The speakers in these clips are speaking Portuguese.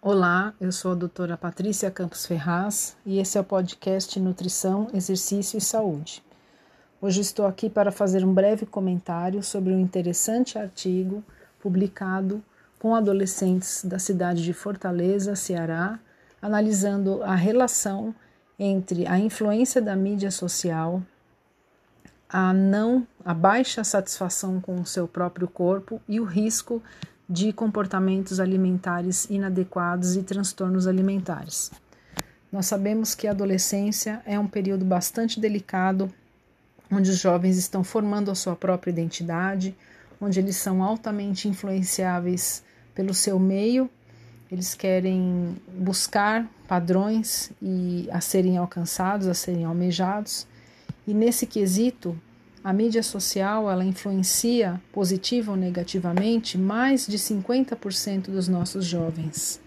Olá, eu sou a doutora Patrícia Campos Ferraz e esse é o podcast Nutrição, Exercício e Saúde. Hoje estou aqui para fazer um breve comentário sobre um interessante artigo publicado com adolescentes da cidade de Fortaleza, Ceará, analisando a relação entre a influência da mídia social, a não a baixa satisfação com o seu próprio corpo e o risco de comportamentos alimentares inadequados e transtornos alimentares. Nós sabemos que a adolescência é um período bastante delicado, onde os jovens estão formando a sua própria identidade, onde eles são altamente influenciáveis pelo seu meio, eles querem buscar padrões e a serem alcançados, a serem almejados. E nesse quesito, a mídia social ela influencia positiva ou negativamente mais de 50% dos nossos jovens.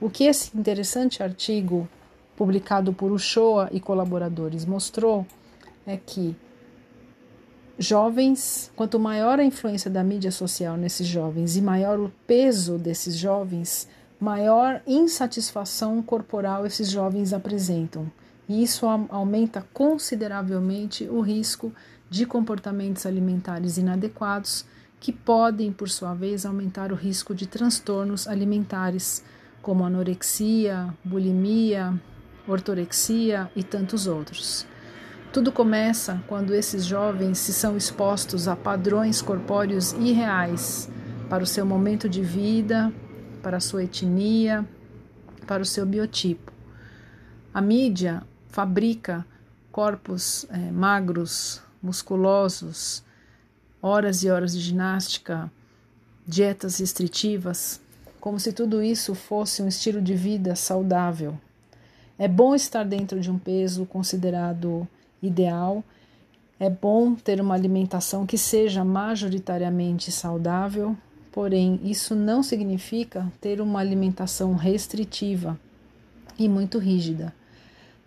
O que esse interessante artigo publicado por Uchoa e colaboradores mostrou é que jovens, quanto maior a influência da mídia social nesses jovens e maior o peso desses jovens, maior insatisfação corporal esses jovens apresentam. E isso aumenta consideravelmente o risco de comportamentos alimentares inadequados, que podem, por sua vez, aumentar o risco de transtornos alimentares, como anorexia, bulimia, ortorexia e tantos outros. Tudo começa quando esses jovens se são expostos a padrões corpóreos irreais para o seu momento de vida, para a sua etnia, para o seu biotipo. A mídia fabrica corpos é, magros, musculosos, horas e horas de ginástica, dietas restritivas, como se tudo isso fosse um estilo de vida saudável. É bom estar dentro de um peso considerado ideal, é bom ter uma alimentação que seja majoritariamente saudável, porém, isso não significa ter uma alimentação restritiva e muito rígida.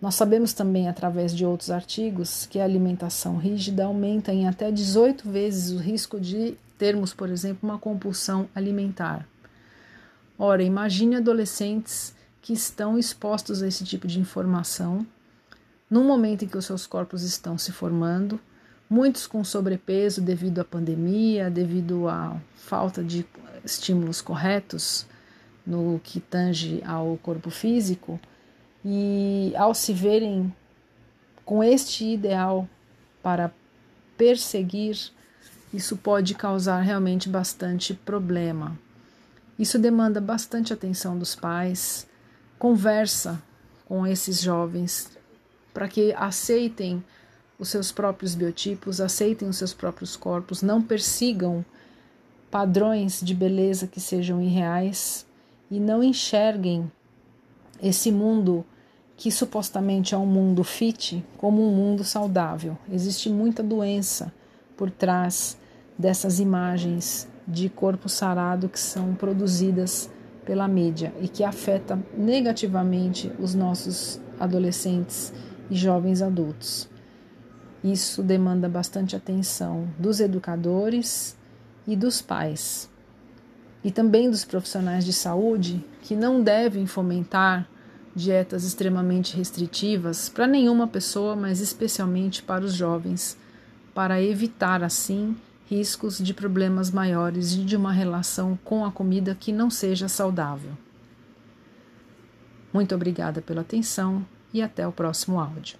Nós sabemos também, através de outros artigos, que a alimentação rígida aumenta em até 18 vezes o risco de termos, por exemplo, uma compulsão alimentar. Ora, imagine adolescentes que estão expostos a esse tipo de informação, num momento em que os seus corpos estão se formando, muitos com sobrepeso devido à pandemia, devido à falta de estímulos corretos no que tange ao corpo físico e ao se verem com este ideal para perseguir, isso pode causar realmente bastante problema. Isso demanda bastante atenção dos pais, conversa com esses jovens para que aceitem os seus próprios biotipos, aceitem os seus próprios corpos, não persigam padrões de beleza que sejam irreais e não enxerguem esse mundo que supostamente é um mundo fit como um mundo saudável. Existe muita doença por trás dessas imagens de corpo sarado que são produzidas pela mídia e que afeta negativamente os nossos adolescentes e jovens adultos. Isso demanda bastante atenção dos educadores e dos pais e também dos profissionais de saúde que não devem fomentar dietas extremamente restritivas para nenhuma pessoa, mas especialmente para os jovens, para evitar assim riscos de problemas maiores e de uma relação com a comida que não seja saudável. Muito obrigada pela atenção e até o próximo áudio.